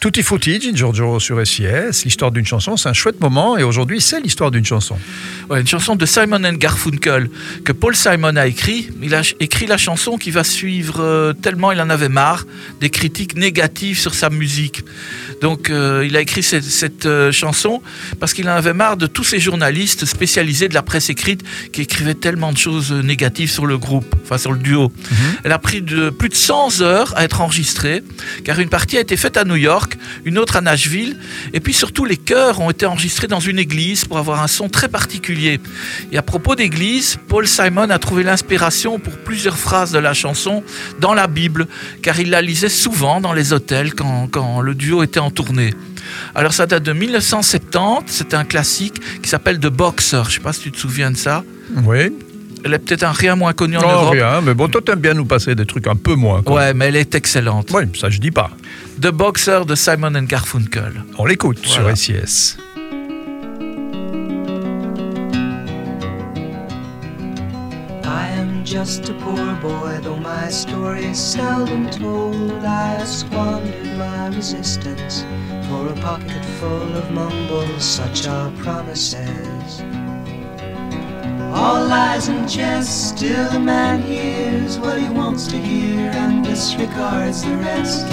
Tutti Frutti, Giorgio sur SIS, l'histoire d'une chanson, c'est un chouette moment et aujourd'hui c'est l'histoire d'une chanson. Ouais, une chanson de Simon and Garfunkel que Paul Simon a écrit. Il a écrit la chanson qui va suivre euh, tellement il en avait marre des critiques négatives sur sa musique. Donc euh, il a écrit cette, cette euh, chanson parce qu'il en avait marre de tous ces journalistes spécialisés de la presse écrite qui écrivaient tellement de choses négatives sur le groupe, enfin sur le duo. Elle a pris de, plus de 100 heures à être enregistrée car une partie a été faite à New York, une autre à Nashville et puis surtout les chœurs ont été enregistrés dans une église pour avoir un son très particulier. Et à propos d'église, Paul Simon a trouvé l'inspiration pour plusieurs phrases de la chanson dans la Bible car il la lisait souvent dans les hôtels quand, quand le duo était en tournée. Alors ça date de 1970, c'est un classique qui s'appelle The Boxer. Je sais pas si tu te souviens de ça. Oui. Elle est peut-être un rien moins connu en Non, Europe. rien, mais bon, toi t'aimes bien nous passer des trucs un peu moins. quoi. Ouais, mais elle est excellente. Oui, ça je dis pas. The Boxer de Simon and Garfunkel. On l'écoute Voilà. sur SIS. I am just a poor boy, though my story is seldom told. I have squandered my resistance for a pocket full of mumbles, such are promises. All lies and jest, still a man hears what he wants to hear and disregards the rest.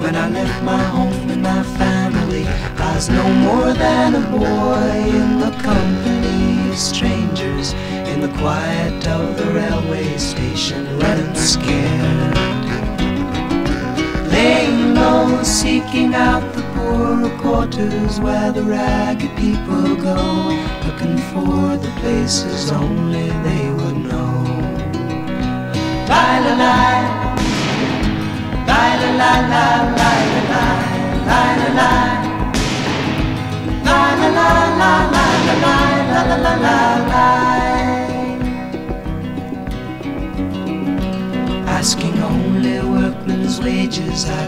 When I left my home and my family, I was no more than a boy in the company of strangers in the quiet of the railway station, running scared. Low, seeking out the poorer quarters where the ragged people go, looking for the places only they would know. Lie, lie, lie, lie, lie, lie, lie, lie, lie. Lie, lie, lie, lie, lie, lie, lie, lie, lie, lie, lie. Asking only workmen's wages, I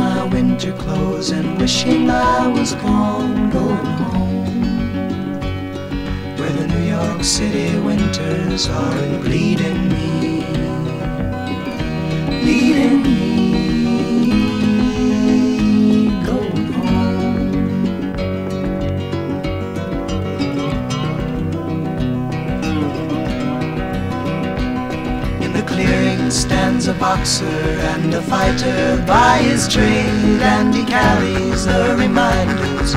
My winter clothes and wishing I was gone, going home. Where the New York City winters are bleeding me stands a boxer and a fighter by his trade, and he carries the reminders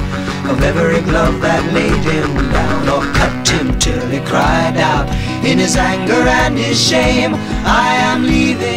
of every glove that laid him down or cut him till he cried out in his anger and his shame. I am leaving,